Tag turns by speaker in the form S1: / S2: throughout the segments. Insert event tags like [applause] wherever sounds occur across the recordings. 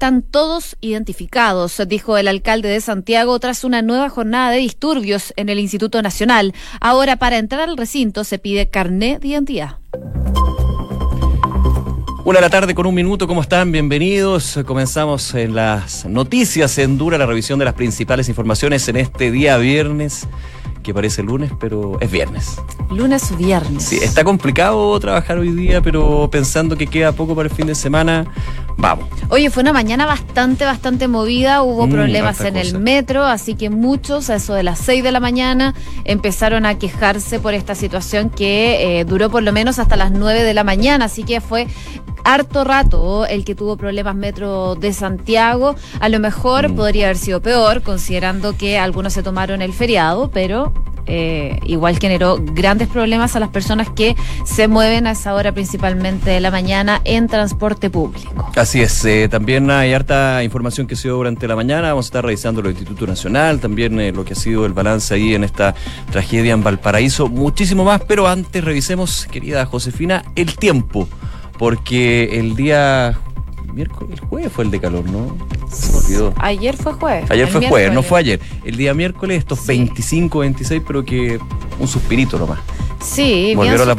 S1: están todos identificados, dijo el alcalde de Santiago tras una nueva jornada de disturbios en el Instituto Nacional. Ahora, para entrar al recinto se pide carné de identidad.
S2: Una de la tarde con un minuto, ¿cómo están? Bienvenidos. Comenzamos en las noticias en Dura, la revisión de las principales informaciones en este día viernes que parece lunes, pero es viernes.
S1: Lunes o viernes.
S2: Sí, está complicado trabajar hoy día, pero pensando que queda poco para el fin de semana, vamos.
S1: Oye, fue una mañana bastante, bastante movida. Hubo mm, problemas en el metro, así que muchos, a eso de las 6 de la mañana, empezaron a quejarse por esta situación que eh, duró por lo menos hasta las 9 de la mañana. Así que fue harto rato el que tuvo problemas metro de Santiago. A lo mejor mm. podría haber sido peor, considerando que algunos se tomaron el feriado, pero eh, igual generó grandes problemas a las personas que se mueven a esa hora principalmente de la mañana en transporte público.
S2: Así es, eh, también hay harta información que se dio durante la mañana, vamos a estar revisando el Instituto Nacional, también eh, lo que ha sido el balance ahí en esta tragedia en Valparaíso, muchísimo más, pero antes revisemos, querida Josefina, el tiempo porque el día miércoles, el jueves fue el de calor, ¿no?
S1: Se me olvidó. Ayer fue jueves.
S2: Ayer fue jueves, no fue ayer. El día miércoles, estos 25, 26, pero que un suspirito nomás.
S1: Sí,
S2: Volvieron la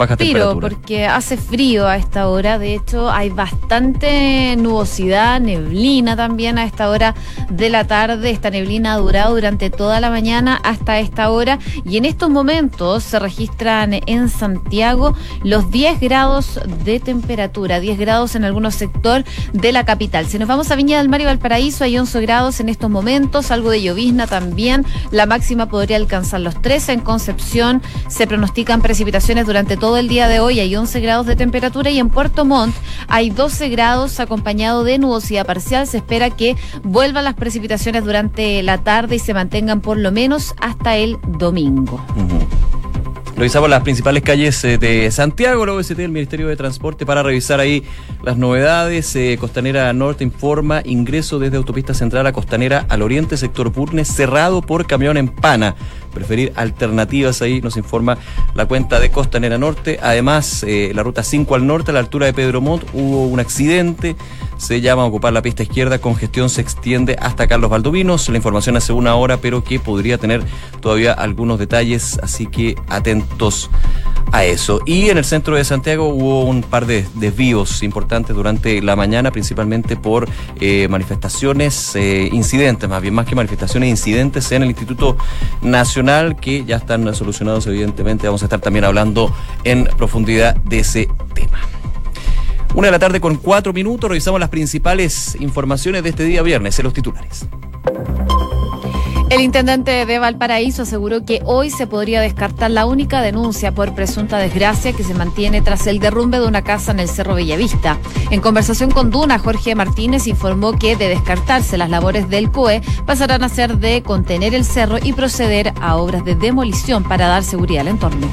S1: porque hace frío a esta hora. De hecho, hay bastante nubosidad, neblina también a esta hora de la tarde. Esta neblina ha durado durante toda la mañana hasta esta hora. Y en estos momentos se registran en Santiago los 10 grados de temperatura, 10 grados en algunos sector de la capital. Si nos vamos a Viña del Mar y Valparaíso, hay 11 grados en estos momentos, algo de llovizna también. La máxima podría alcanzar los 13 en Concepción. Se pronostican precipitaciones durante todo el día de hoy, hay 11 grados de temperatura y en Puerto Montt hay 12 grados acompañado de nubosidad parcial. Se espera que vuelvan las precipitaciones durante la tarde y se mantengan por lo menos hasta el domingo.
S2: Revisamos las principales calles eh, de Santiago, la OST del Ministerio de Transporte, para revisar ahí las novedades. Eh, Costanera Norte informa ingreso desde Autopista Central a Costanera al Oriente, sector Purnes, cerrado por camión en pana. Preferir alternativas ahí, nos informa la cuenta de Costanera Norte. Además, eh, la ruta 5 al norte, a la altura de Pedro Montt, hubo un accidente se llama ocupar la pista izquierda. Congestión se extiende hasta Carlos Valdovinos. La información hace una hora, pero que podría tener todavía algunos detalles, así que atentos a eso. Y en el centro de Santiago hubo un par de desvíos importantes durante la mañana, principalmente por eh, manifestaciones, eh, incidentes, más bien más que manifestaciones, incidentes en el Instituto Nacional que ya están solucionados, evidentemente. Vamos a estar también hablando en profundidad de ese tema. Una de la tarde con cuatro minutos, revisamos las principales informaciones de este día viernes en los titulares.
S1: El intendente de Valparaíso aseguró que hoy se podría descartar la única denuncia por presunta desgracia que se mantiene tras el derrumbe de una casa en el Cerro Bellavista. En conversación con Duna, Jorge Martínez informó que de descartarse las labores del COE pasarán a ser de contener el cerro y proceder a obras de demolición para dar seguridad al entorno.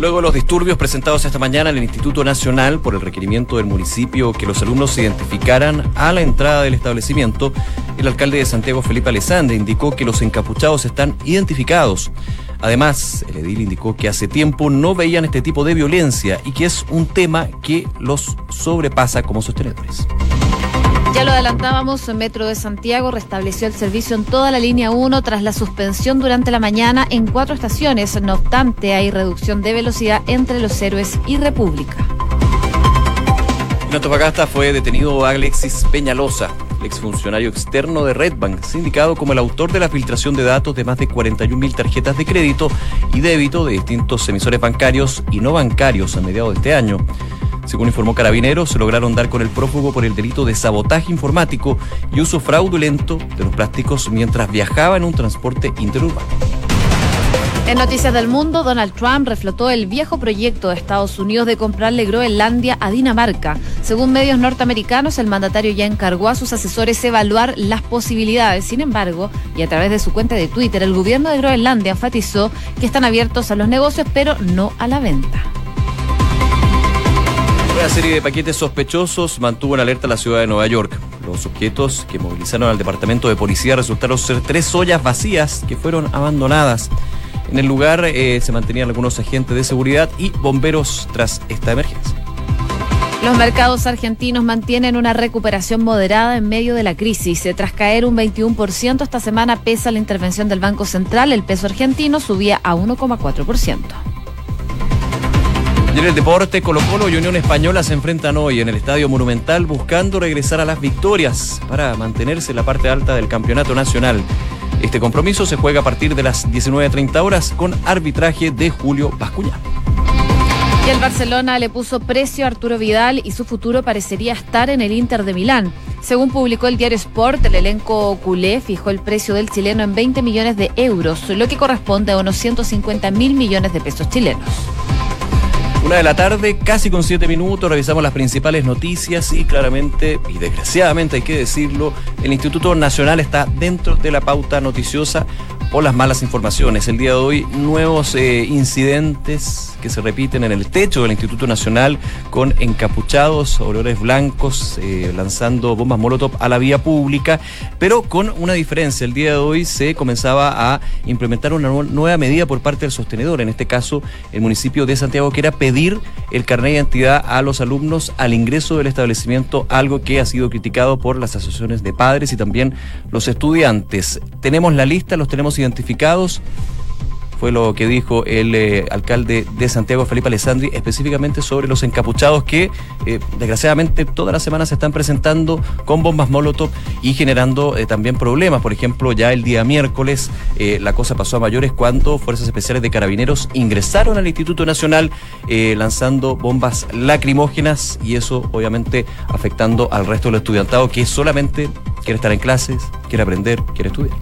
S2: Luego de los disturbios presentados esta mañana en el Instituto Nacional por el requerimiento del municipio que los alumnos se identificaran a la entrada del establecimiento, el alcalde de Santiago, Felipe Alessandre, indicó que los encapuchados están identificados. Además, el edil indicó que hace tiempo no veían este tipo de violencia y que es un tema que los sobrepasa como sostenedores.
S1: Ya lo adelantábamos, el Metro de Santiago restableció el servicio en toda la línea 1 tras la suspensión durante la mañana en cuatro estaciones. No obstante, hay reducción de velocidad entre Los Héroes y República.
S2: En Antofagasta fue detenido Alexis Peñalosa, el exfuncionario externo de Redbank, sindicado como el autor de la filtración de datos de más de 41.000 tarjetas de crédito y débito de distintos emisores bancarios y no bancarios a mediados de este año. Según informó Carabineros, se lograron dar con el prófugo por el delito de sabotaje informático y uso fraudulento de los plásticos mientras viajaba en un transporte interurbano.
S1: En Noticias del Mundo, Donald Trump reflotó el viejo proyecto de Estados Unidos de comprarle Groenlandia a Dinamarca. Según medios norteamericanos, el mandatario ya encargó a sus asesores evaluar las posibilidades. Sin embargo, y a través de su cuenta de Twitter, el gobierno de Groenlandia enfatizó que están abiertos a los negocios, pero no a la venta.
S2: Una serie de paquetes sospechosos mantuvo en alerta la ciudad de Nueva York. Los objetos que movilizaron al departamento de policía resultaron ser tres ollas vacías que fueron abandonadas. En el lugar eh, se mantenían algunos agentes de seguridad y bomberos tras esta emergencia.
S1: Los mercados argentinos mantienen una recuperación moderada en medio de la crisis. Tras caer un 21% esta semana, pesa la intervención del Banco Central, el peso argentino subía a 1,4%.
S2: Y en el deporte, Colo Colo y Unión Española se enfrentan hoy en el Estadio Monumental buscando regresar a las victorias para mantenerse en la parte alta del campeonato nacional. Este compromiso se juega a partir de las 19.30 horas con arbitraje de Julio Bascuña.
S1: Y el Barcelona le puso precio a Arturo Vidal y su futuro parecería estar en el Inter de Milán. Según publicó el diario Sport, el elenco culé fijó el precio del chileno en 20 millones de euros, lo que corresponde a unos 150 mil millones de pesos chilenos.
S2: Una de la tarde, casi con siete minutos, revisamos las principales noticias y claramente, y desgraciadamente hay que decirlo, el Instituto Nacional está dentro de la pauta noticiosa o las malas informaciones. El día de hoy, nuevos eh, incidentes que se repiten en el techo del Instituto Nacional con encapuchados, olores blancos, eh, lanzando bombas Molotov a la vía pública, pero con una diferencia. El día de hoy se comenzaba a implementar una nueva medida por parte del sostenedor, en este caso el municipio de Santiago, que era pedir el carnet de identidad a los alumnos al ingreso del establecimiento, algo que ha sido criticado por las asociaciones de padres y también los estudiantes. Tenemos la lista, los tenemos identificados fue lo que dijo el eh, alcalde de Santiago, Felipe Alessandri, específicamente sobre los encapuchados que eh, desgraciadamente todas las semanas se están presentando con bombas Molotov y generando eh, también problemas. Por ejemplo, ya el día miércoles la cosa pasó a mayores cuando Fuerzas Especiales de Carabineros ingresaron al Instituto Nacional lanzando bombas lacrimógenas y eso obviamente afectando al resto del estudiantado que solamente quiere estar en clases, quiere aprender, quiere estudiar.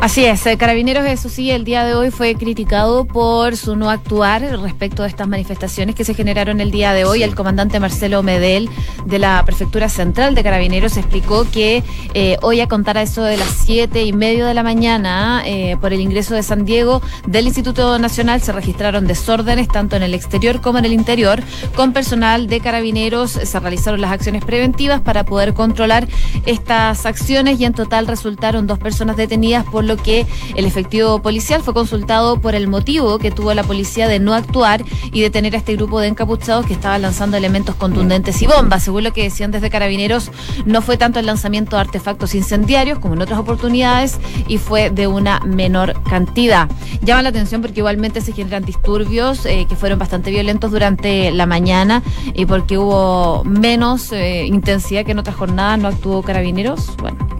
S1: Así es, Carabineros, eso sí, el día de hoy fue criticado por su no actuar respecto de estas manifestaciones que se generaron el día de hoy. El comandante Marcelo Medel de la Prefectura Central de Carabineros explicó que eh, hoy a contar a eso de las siete y medio de la mañana, eh, por el ingreso de San Diego del Instituto Nacional, se registraron desórdenes tanto en el exterior como en el interior. Con personal de Carabineros se realizaron las acciones preventivas para poder controlar estas acciones y en total resultaron dos personas detenidas, por lo que el efectivo policial fue consultado por el motivo que tuvo la policía de no actuar y detener a este grupo de encapuchados que estaba lanzando elementos contundentes y bombas. Según lo que decían desde Carabineros, no fue tanto el lanzamiento de artefactos incendiarios como en otras oportunidades y fue de una menor cantidad. Llama la atención porque igualmente se generan disturbios eh, que fueron bastante violentos durante la mañana y porque hubo menos eh, intensidad que en otras jornadas no actuó Carabineros. Bueno,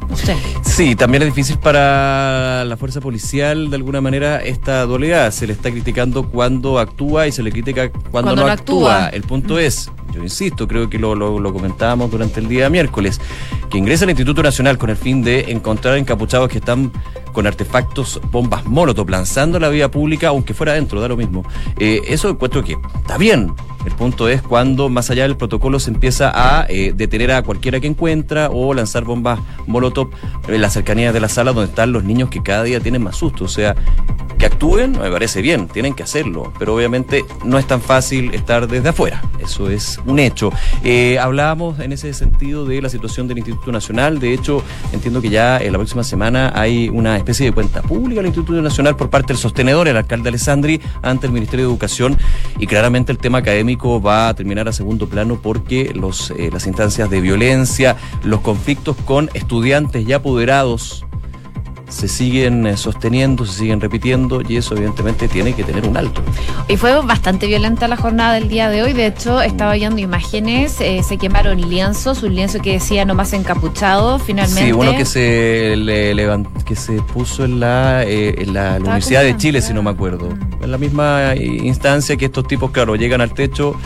S2: Sí, también es difícil para la fuerza policial, de alguna manera, esta dualidad. Se le está criticando cuando actúa y se le critica cuando, no, actúa. El punto es, yo insisto, creo que lo, lo, comentábamos durante el día miércoles, que ingresa al Instituto Nacional con el fin de encontrar encapuchados que están con artefactos, bombas molotov, lanzando la vía pública, aunque fuera dentro, da lo mismo. Eh, eso encuentro que está bien, el punto es cuando más allá del protocolo se empieza a eh, detener a cualquiera que encuentra o lanzar bombas molotov en la cercanía de la sala donde están los niños que cada día tienen más susto. O sea, que actúen me parece bien, tienen que hacerlo, pero obviamente no es tan fácil estar desde afuera. Eso es un hecho. Eh, hablábamos en ese sentido de la situación del Instituto Nacional. De hecho, entiendo que ya en la próxima semana hay una especie de cuenta pública del Instituto Nacional por parte del sostenedor, el alcalde Alessandri, ante el Ministerio de Educación. Y claramente el tema académico va a terminar a segundo plano porque los, eh, las instancias de violencia, los conflictos con estudiantes ya apoderados se siguen eh, sosteniendo, se siguen repitiendo y eso evidentemente tiene que tener un alto.
S1: Y fue bastante violenta la jornada del día de hoy, de hecho estaba viendo imágenes, eh, se quemaron lienzos, un lienzo que decía nomás encapuchado, finalmente.
S2: Sí, uno que se que se puso en la, en la Universidad de Chile, si no me acuerdo, en la misma instancia que estos tipos, claro, llegan al techo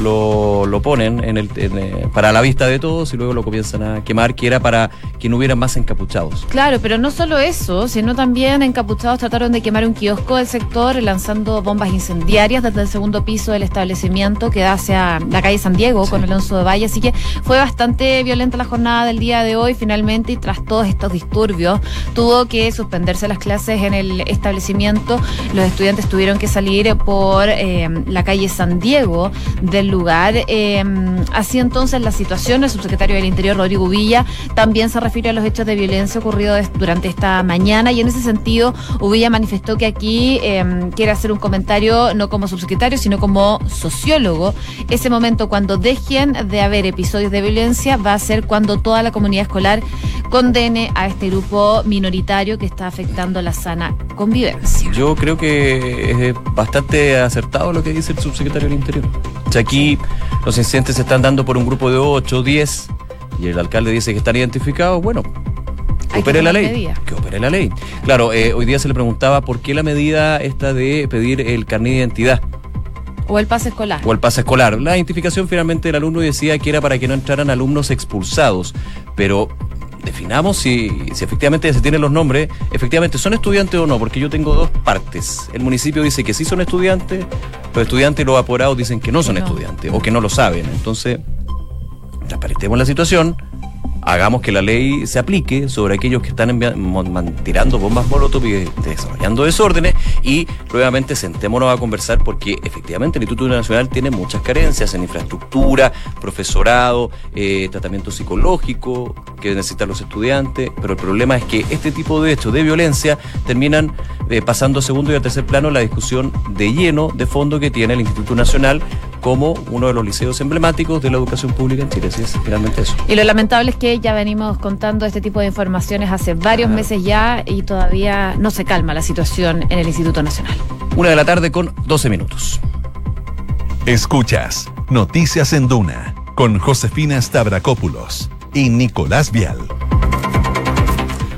S2: lo, lo ponen en el, eh, para la vista de todos y luego lo comienzan a quemar, que era para que no hubieran más encapuchados.
S1: Claro, pero no solo eso, sino también encapuchados trataron de quemar un kiosco del sector lanzando bombas incendiarias desde el segundo piso del establecimiento que da hacia la calle San Diego con Alonso de Valle. Así que fue bastante violenta la jornada del día de hoy finalmente y tras todos estos disturbios tuvo que suspenderse las clases en el establecimiento. Los estudiantes tuvieron que salir por eh, la calle San Diego del lugar. así entonces la situación, el subsecretario del Interior, Rodrigo Villa, también se refiere a los hechos de violencia ocurridos durante esta mañana y en ese sentido Uvilla manifestó que aquí quiere hacer un comentario no como subsecretario, sino como sociólogo. Ese momento cuando dejen de haber episodios de violencia va a ser cuando toda la comunidad escolar condene a este grupo minoritario que está afectando la sana convivencia.
S2: Yo creo que es bastante acertado lo que dice el subsecretario del Interior. Aquí los incidentes se están dando por un grupo de 8, 10 y el alcalde dice que están identificados, bueno, que opere la ley. Que opere la ley. Claro, eh, hoy día se le preguntaba por qué la medida esta de pedir el carnet de identidad.
S1: O el pase escolar.
S2: O el pase escolar. La identificación finalmente del alumno decía que era para que no entraran alumnos expulsados. Pero definamos si, si efectivamente se tienen los nombres, efectivamente son estudiantes o no, porque yo tengo dos partes. El municipio dice que sí son estudiantes, los estudiantes y los apurados dicen que no son estudiantes o que no lo saben. Entonces, transparentemos la situación, hagamos que la ley se aplique sobre aquellos que están tirando bombas molotov y desarrollando desórdenes y nuevamente sentémonos a conversar porque efectivamente el Instituto Nacional tiene muchas carencias en infraestructura, profesorado, eh, tratamiento psicológico que necesitan los estudiantes, pero el problema es que este tipo de hechos de violencia terminan eh, pasando a segundo y a tercer plano la discusión de lleno, de fondo que tiene el Instituto Nacional como uno de los liceos emblemáticos de la educación pública en Chile. Así es finalmente eso.
S1: Y lo lamentable es que ya venimos contando este tipo de informaciones hace varios meses ya y todavía no se calma la situación en el Instituto Nacional.
S2: Una de la tarde con 12 minutos.
S3: Escuchas Noticias en Duna con Josefina Stavrakopoulos y Nicolás Vial.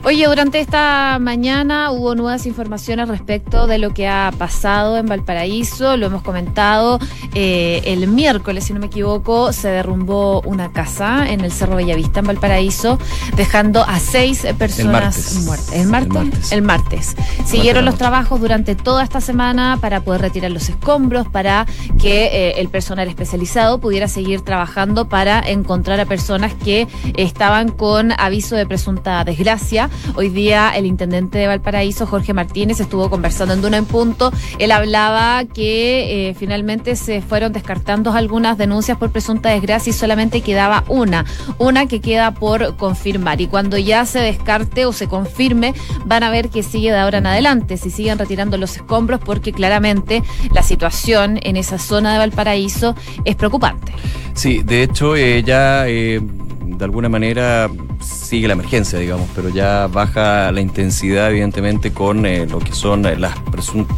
S1: Oye, durante esta mañana hubo nuevas informaciones respecto de lo que ha pasado en Valparaíso. Lo hemos comentado eh, el miércoles, si no me equivoco, se derrumbó una casa en el Cerro Bellavista, en Valparaíso, dejando a seis personas muertas. ¿El martes? El martes. Siguieron los trabajos durante toda esta semana para poder retirar los escombros, para que eh, el personal especializado pudiera seguir trabajando para encontrar a personas que estaban con aviso de presunta desgracia Hoy día el intendente de Valparaíso, Jorge Martínez, estuvo conversando en Duna en Punto. Él hablaba que eh, finalmente se fueron descartando algunas denuncias por presunta desgracia y solamente quedaba una, una que queda por confirmar. Y cuando ya se descarte o se confirme, van a ver que sigue de ahora en adelante, si siguen retirando los escombros, porque claramente la situación en esa zona de Valparaíso es preocupante.
S2: Sí, de hecho, eh, ya eh, de alguna manera sigue la emergencia, digamos, pero ya baja la intensidad, evidentemente, con eh, lo que son eh, las,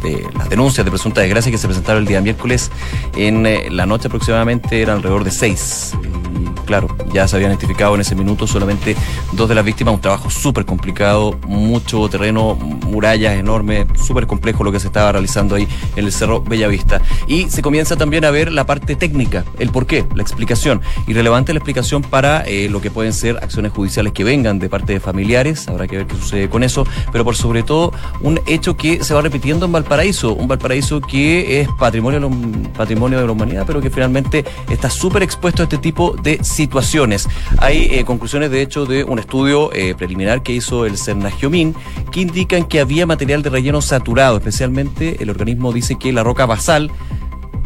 S2: eh, las denuncias de presunta desgracia que se presentaron el día miércoles en la noche aproximadamente, eran alrededor de seis. Claro, ya se habían identificado en ese minuto solamente dos de las víctimas, un trabajo súper complicado, mucho terreno, murallas enormes, súper complejo lo que se estaba realizando ahí en el Cerro Bellavista. Y se comienza también a ver la parte técnica, el por qué, la explicación. Y relevante la explicación para lo que pueden ser acciones judiciales que vengan de parte de familiares, habrá que ver qué sucede con eso, pero por sobre todo un hecho que se va repitiendo en Valparaíso, un Valparaíso que es patrimonio, patrimonio de la humanidad, pero que finalmente está súper expuesto a este tipo de situaciones. Hay eh, conclusiones, de hecho, de un estudio eh, preliminar que hizo el Cernagiomín que indican que había material de relleno saturado, especialmente el organismo dice que la roca basal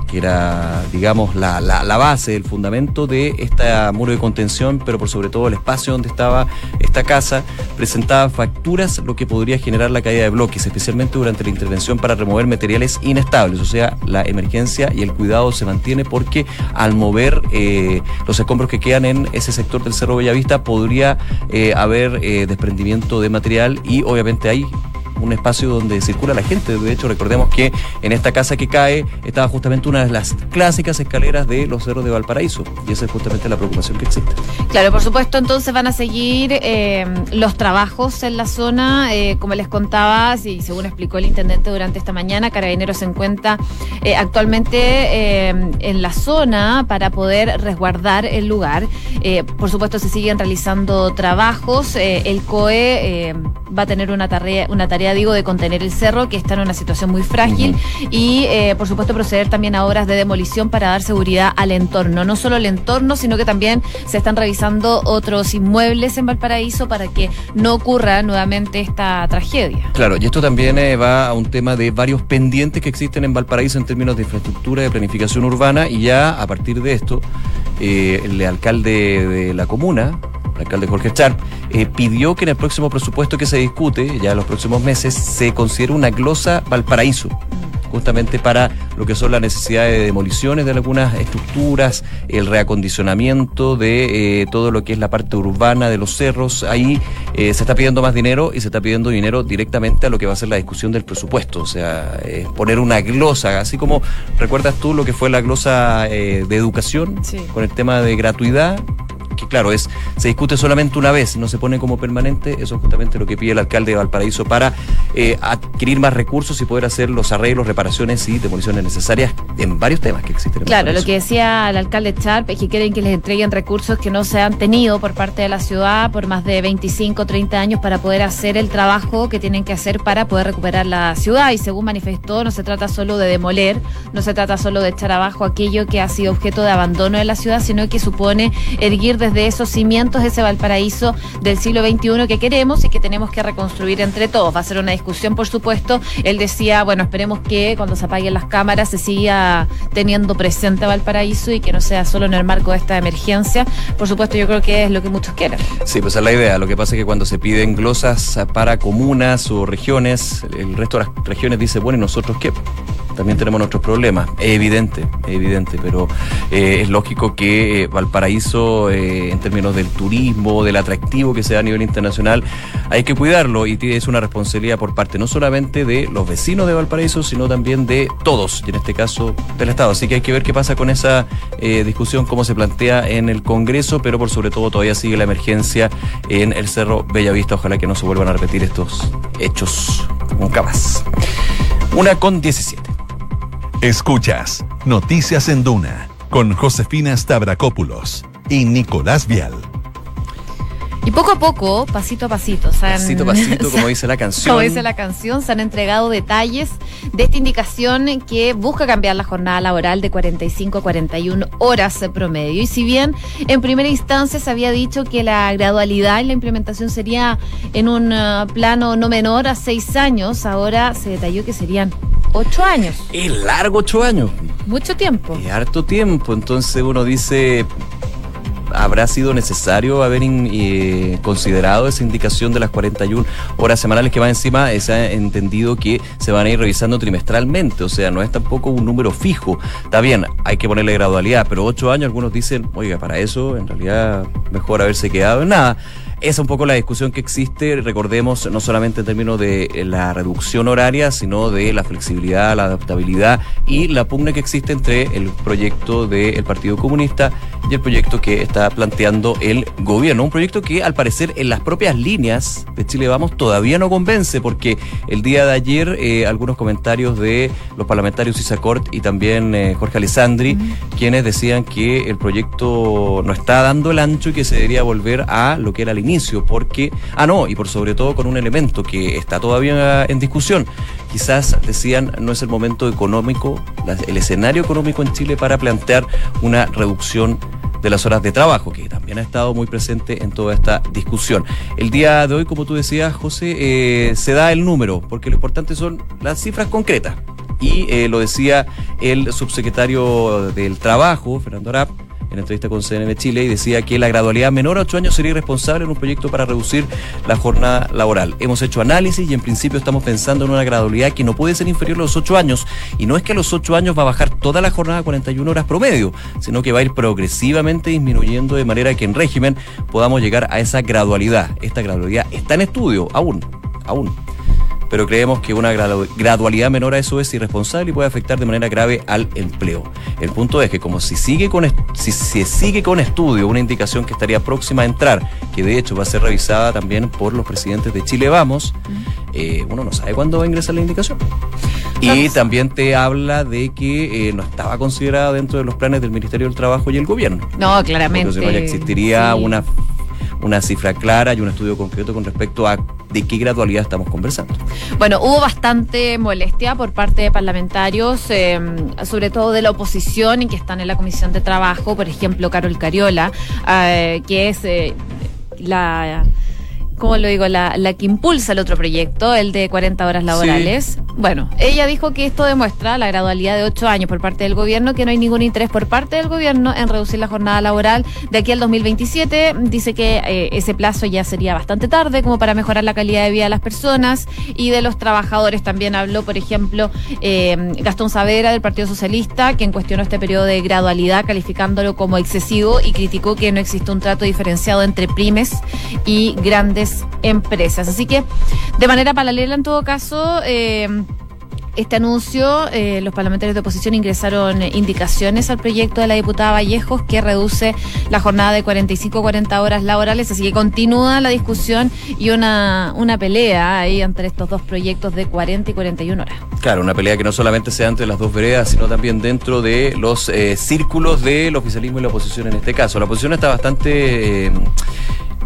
S2: que era, digamos, la, la, base, el fundamento de esta muro de contención, pero por sobre todo el espacio donde estaba esta casa, presentaba facturas, lo que podría generar la caída de bloques, especialmente durante la intervención para remover materiales inestables. O sea, la emergencia y el cuidado se mantiene porque al mover eh, los escombros que quedan en ese sector del Cerro Bellavista podría eh, haber eh, desprendimiento de material y obviamente hay un espacio donde circula la gente. De hecho, recordemos que en esta casa que cae estaba justamente una de las clásicas escaleras de los cerros de Valparaíso. Y esa es justamente la preocupación que existe.
S1: Claro, por supuesto, entonces van a seguir eh, los trabajos en la zona. Eh, como les contaba, y según explicó el intendente durante esta mañana, Carabineros se encuentra eh, actualmente en la zona para poder resguardar el lugar. por supuesto, se siguen realizando trabajos. el COE va a tener una tarea, una tarea tarea, digo, de contener el cerro, que está en una situación muy frágil, y eh, por supuesto proceder también a obras de demolición para dar seguridad al entorno. No solo el entorno, sino que también se están revisando otros inmuebles en Valparaíso para que no ocurra nuevamente esta tragedia.
S2: Claro, y esto también eh, va a un tema de varios pendientes que existen en Valparaíso en términos de infraestructura, de planificación urbana, y ya a partir de esto, eh, el alcalde de la comuna, el alcalde Jorge Char, eh, pidió que en el próximo presupuesto que se discute, ya en los próximos meses, se considere una glosa Valparaíso justamente para lo que son las necesidades de demoliciones de algunas estructuras, el reacondicionamiento de eh, todo lo que es la parte urbana de los cerros. Ahí eh, se está pidiendo más dinero y se está pidiendo dinero directamente a lo que va a ser la discusión del presupuesto. O sea, eh, poner una glosa, así como recuerdas tú lo que fue la glosa de educación con el tema de gratuidad que claro, es se discute solamente una vez, no se pone como permanente, eso es justamente lo que pide el alcalde de Valparaíso para eh, adquirir más recursos y poder hacer los arreglos, reparaciones y demoliciones necesarias en varios temas que existen. En
S1: claro, lo que decía el alcalde Charp es que quieren que les entreguen recursos que no se han tenido por parte de la ciudad por más de 25, 30 años para poder hacer el trabajo que tienen que hacer para poder recuperar la ciudad y según manifestó no se trata solo de demoler, no se trata solo de echar abajo aquello que ha sido objeto de abandono de la ciudad, sino que supone erguir desde esos cimientos ese Valparaíso del siglo XXI que queremos y que tenemos que reconstruir entre todos. Va a ser una discusión, por supuesto. Él decía, bueno, esperemos que cuando se apaguen las cámaras se siga teniendo presente Valparaíso y que no sea solo en el marco de esta emergencia. Por supuesto, yo creo que es lo que muchos quieren.
S2: Sí, pues es la idea. Lo que pasa es que cuando se piden glosas para comunas o regiones, el resto de las regiones dice, bueno, ¿y nosotros qué? también tenemos nuestros problemas. Es evidente, es evidente, pero eh, es lógico que eh, Valparaíso, eh, en términos del turismo, del atractivo que se da a nivel internacional, hay que cuidarlo y es una responsabilidad por parte no solamente de los vecinos de Valparaíso, sino también de todos, y en este caso del Estado. Así que hay que ver qué pasa con esa discusión, cómo se plantea en el Congreso, pero por sobre todo todavía sigue la emergencia en el Cerro Bellavista. Ojalá que no se vuelvan a repetir estos hechos nunca más. Una con 17.
S3: Escuchas Noticias en Duna con Josefina Stavrakopoulos y Nicolás Vial.
S1: Y poco a poco, pasito a pasito,
S2: pasito a pasito, como [laughs] dice la canción.
S1: Como dice la canción, se han entregado detalles de esta indicación que busca cambiar la jornada laboral de 45 a 41 horas promedio. Y si bien en primera instancia se había dicho que la gradualidad en la implementación sería en un uh, plano no menor a seis años, ahora se detalló que serían ocho años.
S2: Es largo ocho años.
S1: Mucho tiempo.
S2: Es harto tiempo. Entonces uno dice, ¿habrá sido necesario haber eh, considerado esa indicación de las 41 horas semanales que va encima? Se ha entendido que se van a ir revisando trimestralmente, o sea, no es tampoco un número fijo. Está bien, hay que ponerle gradualidad, pero ocho años algunos dicen, oiga, para eso en realidad mejor haberse quedado en nada. Esa es un poco la discusión que existe, recordemos, no solamente en términos de la reducción horaria, sino de la flexibilidad, la adaptabilidad y la pugna que existe entre el proyecto del Partido Comunista y el proyecto que está planteando el gobierno. Un proyecto que al parecer en las propias líneas de Chile Vamos todavía no convence, porque el día de ayer eh, algunos comentarios de los parlamentarios Isacort y también eh, Jorge Alessandri, quienes decían que el proyecto no está dando el ancho y que se debería volver a lo que era el inicio, porque, ah no, y por sobre todo con un elemento que está todavía en discusión. Quizás decían no es el momento económico, el escenario económico en Chile para plantear una reducción de las horas de trabajo, que también ha estado muy presente en toda esta discusión. El día de hoy, como tú decías, José, eh, se da el número, porque lo importante son las cifras concretas. Y eh, lo decía el subsecretario del Trabajo, Fernando Arap, en entrevista con CNN Chile y decía que la gradualidad menor a ocho años sería irresponsable en un proyecto para reducir la jornada laboral. Hemos hecho análisis y en principio estamos pensando en una gradualidad que no puede ser inferior a los ocho años y no es que a los ocho años va a bajar toda la jornada a 41 horas promedio, sino que va a ir progresivamente disminuyendo de manera que en régimen podamos llegar a esa gradualidad. Esta gradualidad está en estudio aún, aún pero creemos que una gradualidad menor a eso es irresponsable y puede afectar de manera grave al empleo. El punto es que como si sigue con si se sigue con estudio una indicación que estaría próxima a entrar, que de hecho va a ser revisada también por los presidentes de Chile Vamos, eh, uno no sabe cuándo va a ingresar la indicación. Y también te habla de que eh, no estaba considerada dentro de los planes del Ministerio del Trabajo y el gobierno.
S1: No, claramente.
S2: Entonces existiría una una cifra clara y un estudio concreto con respecto a de qué gradualidad estamos conversando.
S1: Bueno, hubo bastante molestia por parte de parlamentarios, eh, sobre todo de la oposición y que están en la Comisión de Trabajo, por ejemplo, Carol Cariola, eh, que es eh, la ¿cómo lo digo? La, la, que impulsa el otro proyecto, el de 40 horas laborales. Bueno, ella dijo que esto demuestra la gradualidad de 8 años por parte del gobierno, que no hay ningún interés por parte del gobierno en reducir la jornada laboral de aquí al 2027. Dice que eh, ese plazo ya sería bastante tarde como para mejorar la calidad de vida de las personas y de los trabajadores. También habló, por ejemplo, eh, Gastón Savera del Partido Socialista, quien cuestionó este periodo de gradualidad calificándolo como excesivo y criticó que no existe un trato diferenciado entre primes y grandes empresas. Así que, de manera paralela, en todo caso, eh, este anuncio, eh, los parlamentarios de oposición ingresaron indicaciones al proyecto de la diputada Vallejos que reduce la jornada de 45 a 40 horas laborales, así que continúa la discusión y una, una pelea ahí entre estos dos proyectos de 40 y 41 horas.
S2: Claro, una pelea que no solamente sea entre las dos veredas, sino también dentro de los eh, círculos del oficialismo y la oposición en este caso. La oposición está bastante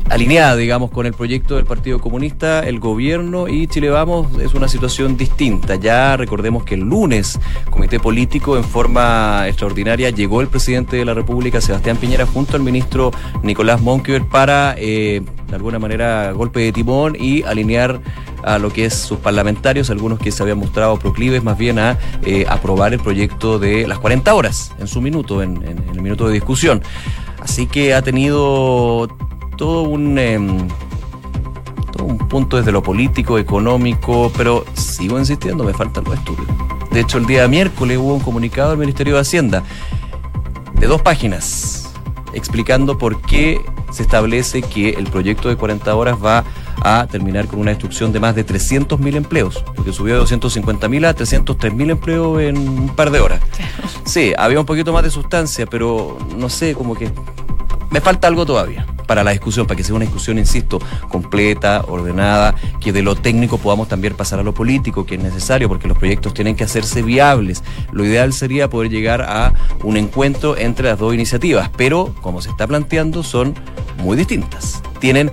S2: alineada, digamos, con el proyecto del Partido Comunista, el gobierno y Chile Vamos es una situación distinta. Ya recordemos que el lunes, Comité Político, en forma extraordinaria, llegó el presidente de la República, Sebastián Piñera, junto al ministro Nicolás Monkever para, eh, de alguna manera, golpe de timón y alinear a lo que es sus parlamentarios, algunos que se habían mostrado proclives más bien a eh, aprobar el proyecto de las 40 horas en su minuto, en el minuto de discusión. Así que ha tenido todo un, em, todo un punto desde lo político, económico, pero sigo insistiendo, me faltan los estudios. De hecho, el día miércoles hubo un comunicado del Ministerio de Hacienda de dos páginas explicando por qué se establece que el proyecto de 40 horas va a terminar con una destrucción de más de 300.000 empleos, porque subió de 250.000 a 303.000 empleos en un par de horas. [laughs] Sí, había un poquito más de sustancia, pero no sé, como que me falta algo todavía para la discusión, para que sea una discusión, insisto, completa, ordenada, que de lo técnico podamos también pasar a lo político, que es necesario, porque los proyectos tienen que hacerse viables. Lo ideal sería poder llegar a un encuentro entre las dos iniciativas, pero como se está planteando, son muy distintas. Tienen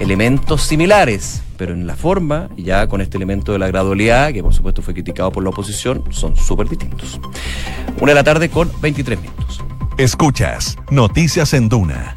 S2: elementos similares, pero en la forma, ya con este elemento de la gradualidad, que por supuesto fue criticado por la oposición, son súper distintos. Una de la tarde con 23 minutos.
S3: Escuchas Noticias en Duna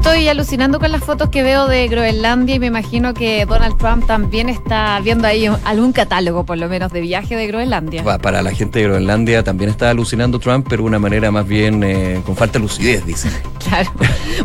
S1: Estoy alucinando con las fotos que veo de Groenlandia y me imagino que Donald Trump también está viendo ahí algún catálogo, por lo menos, de viaje de Groenlandia.
S2: Para la gente de Groenlandia también está alucinando Trump, pero de una manera más bien eh, con falta de lucidez, dicen. [laughs]
S1: Claro.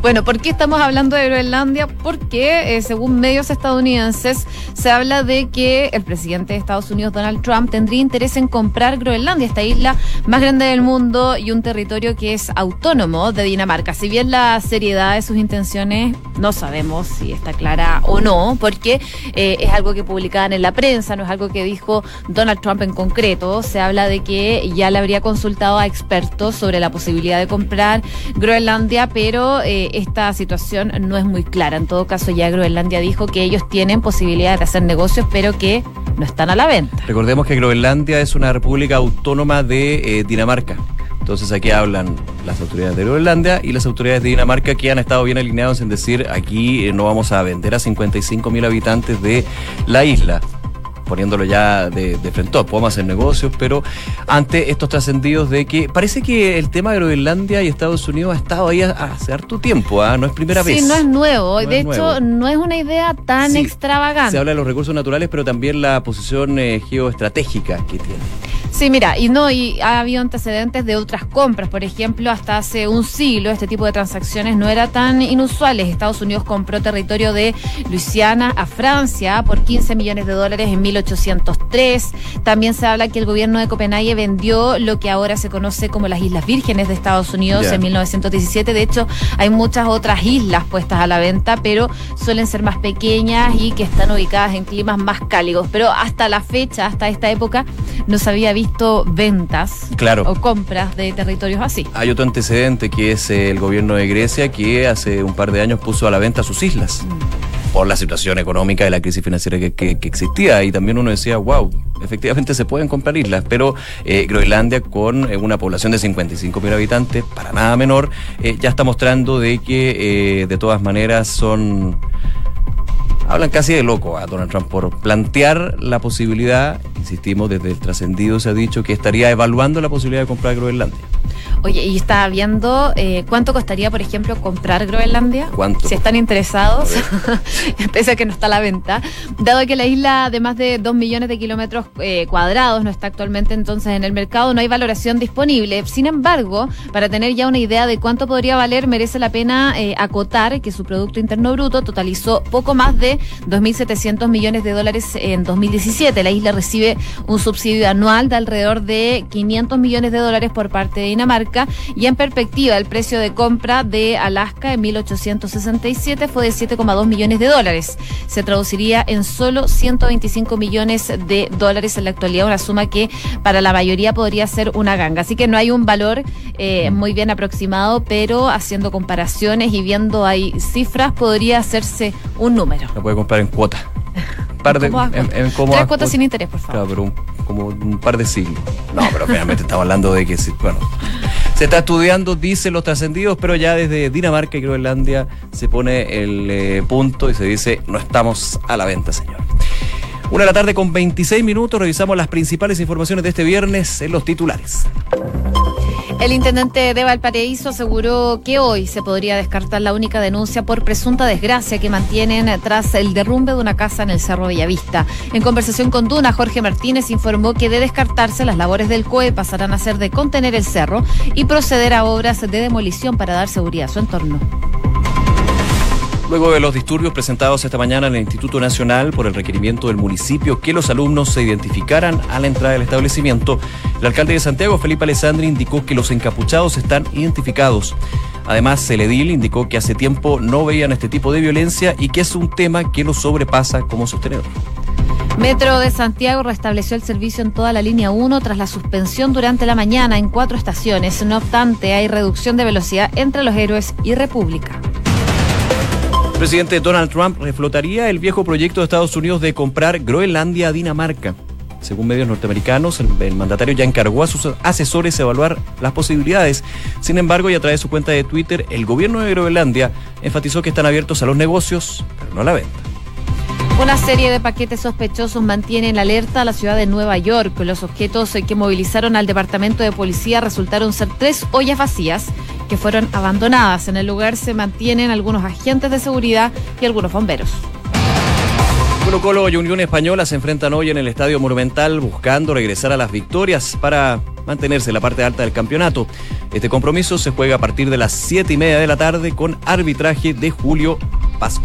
S1: Bueno, ¿por qué estamos hablando de Groenlandia? Porque, eh, según medios estadounidenses, se habla de que el presidente de Estados Unidos, Donald Trump, tendría interés en comprar Groenlandia, esta isla más grande del mundo y un territorio que es autónomo de Dinamarca. Si bien la seriedad sus intenciones no sabemos si está clara o no, porque eh, es algo que publicaban en la prensa, no es algo que dijo Donald Trump en concreto. Se habla de que ya le habría consultado a expertos sobre la posibilidad de comprar Groenlandia, pero eh, esta situación no es muy clara. En todo caso, ya Groenlandia dijo que ellos tienen posibilidad de hacer negocios, pero que no están a la venta.
S2: Recordemos que Groenlandia es una república autónoma de eh, Dinamarca. Entonces aquí hablan las autoridades de Groenlandia y las autoridades de Dinamarca que han estado bien alineados en decir aquí eh, no vamos a vender a 55 mil habitantes de la isla poniéndolo ya de, frente, podemos hacer negocios, pero ante estos trascendidos de que parece que el tema de Groenlandia y Estados Unidos ha estado ahí hace harto tiempo, ¿ah? no es primera vez.
S1: Sí, no es nuevo, de hecho no es una idea tan extravagante.
S2: Se habla de los recursos naturales, pero también la posición eh, geoestratégica que tiene.
S1: Sí, mira, y no, y ha habido antecedentes de otras compras. Por ejemplo, hasta hace un siglo este tipo de transacciones no era tan inusuales. Estados Unidos compró territorio de Luisiana a Francia por 15 millones de dólares en 1803. También se habla que el gobierno de Copenhague vendió lo que ahora se conoce como las Islas Vírgenes de Estados Unidos en 1917. De hecho, hay muchas otras islas puestas a la venta, pero suelen ser más pequeñas y que están ubicadas en climas más cálidos. Pero hasta la fecha, hasta esta época, no se había visto ventas o compras de territorios así.
S2: Hay otro antecedente que es el gobierno de Grecia que hace un par de años puso a la venta sus islas. Mm. por la situación económica de la crisis financiera que, que- que existía. Y también uno decía, wow, efectivamente se pueden comprar islas, pero eh, Groenlandia con eh, una población de 55 mil habitantes, para nada menor, eh, ya está mostrando de que de todas maneras son... Hablan casi de loco a Donald Trump por plantear la posibilidad, insistimos, desde el trascendido se ha dicho que estaría evaluando la posibilidad de comprar Groenlandia.
S1: Oye, y estaba viendo eh, cuánto costaría, por ejemplo, comprar Groenlandia.
S2: ¿Cuánto?
S1: Si están interesados, [laughs] pese a que no está a la venta. Dado que la isla de más de 2 millones de kilómetros eh, cuadrados no está actualmente entonces en el mercado, no hay valoración disponible. Sin embargo, para tener ya una idea de cuánto podría valer, merece la pena eh, acotar que su Producto Interno Bruto totalizó poco más de 2.700 millones de dólares en 2017. La isla recibe un subsidio anual de alrededor de 500 millones de dólares por parte de Dinamarca y en perspectiva el precio de compra de Alaska en 1867 fue de 7,2 millones de dólares. Se traduciría en solo 125 millones de dólares en la actualidad, una suma que para la mayoría podría ser una ganga. Así que no hay un valor eh, muy bien aproximado, pero haciendo comparaciones y viendo ahí cifras podría hacerse un número.
S2: Puede comprar en cuota. Un [laughs] par de, en,
S1: cuotas.
S2: en
S1: Tres cuotas sin
S2: cuotas.
S1: interés, por favor.
S2: Claro, pero un- como un par de siglos. No, pero finalmente estamos hablando de que, sí, bueno, se está estudiando, dicen los trascendidos, pero ya desde Dinamarca y Groenlandia se pone el eh, punto y se dice, no estamos a la venta, señor. Una de la tarde con 26 minutos, revisamos las principales informaciones de este viernes en los titulares.
S1: El intendente de Valparaíso aseguró que hoy se podría descartar la única denuncia por presunta desgracia que mantienen tras el derrumbe de una casa en el Cerro Bellavista. En conversación con Duna, Jorge Martínez informó que de descartarse las labores del COE pasarán a ser de contener el cerro y proceder a obras de demolición para dar seguridad a su entorno.
S2: Luego de los disturbios presentados esta mañana en el Instituto Nacional por el requerimiento del municipio que los alumnos se identificaran a la entrada del establecimiento, el alcalde de Santiago, Felipe Alessandri, indicó que los encapuchados están identificados. Además, el edil indicó que hace tiempo no veían este tipo de violencia y que es un tema que los sobrepasa como sostenedor.
S1: Metro de Santiago restableció el servicio en toda la línea 1 tras la suspensión durante la mañana en cuatro estaciones. No obstante, hay reducción de velocidad entre Los Héroes y República.
S2: Presidente Donald Trump reflotaría el viejo proyecto de Estados Unidos de comprar Groenlandia a Dinamarca. Según medios norteamericanos, el, el mandatario ya encargó a sus asesores evaluar las posibilidades. Sin embargo, y a través de su cuenta de Twitter, el gobierno de Groenlandia enfatizó que están abiertos a los negocios, pero no a la venta.
S1: Una serie de paquetes sospechosos mantiene en alerta a la ciudad de Nueva York. Los objetos que movilizaron al departamento de policía resultaron ser tres ollas vacías que fueron abandonadas. En el lugar se mantienen algunos agentes de seguridad y algunos bomberos.
S2: Colo Colo y Unión Española se enfrentan hoy en el Estadio Monumental buscando regresar a las victorias para mantenerse en la parte alta del campeonato. Este compromiso se juega a partir de las 7 y media de la tarde con arbitraje de Julio Pascua.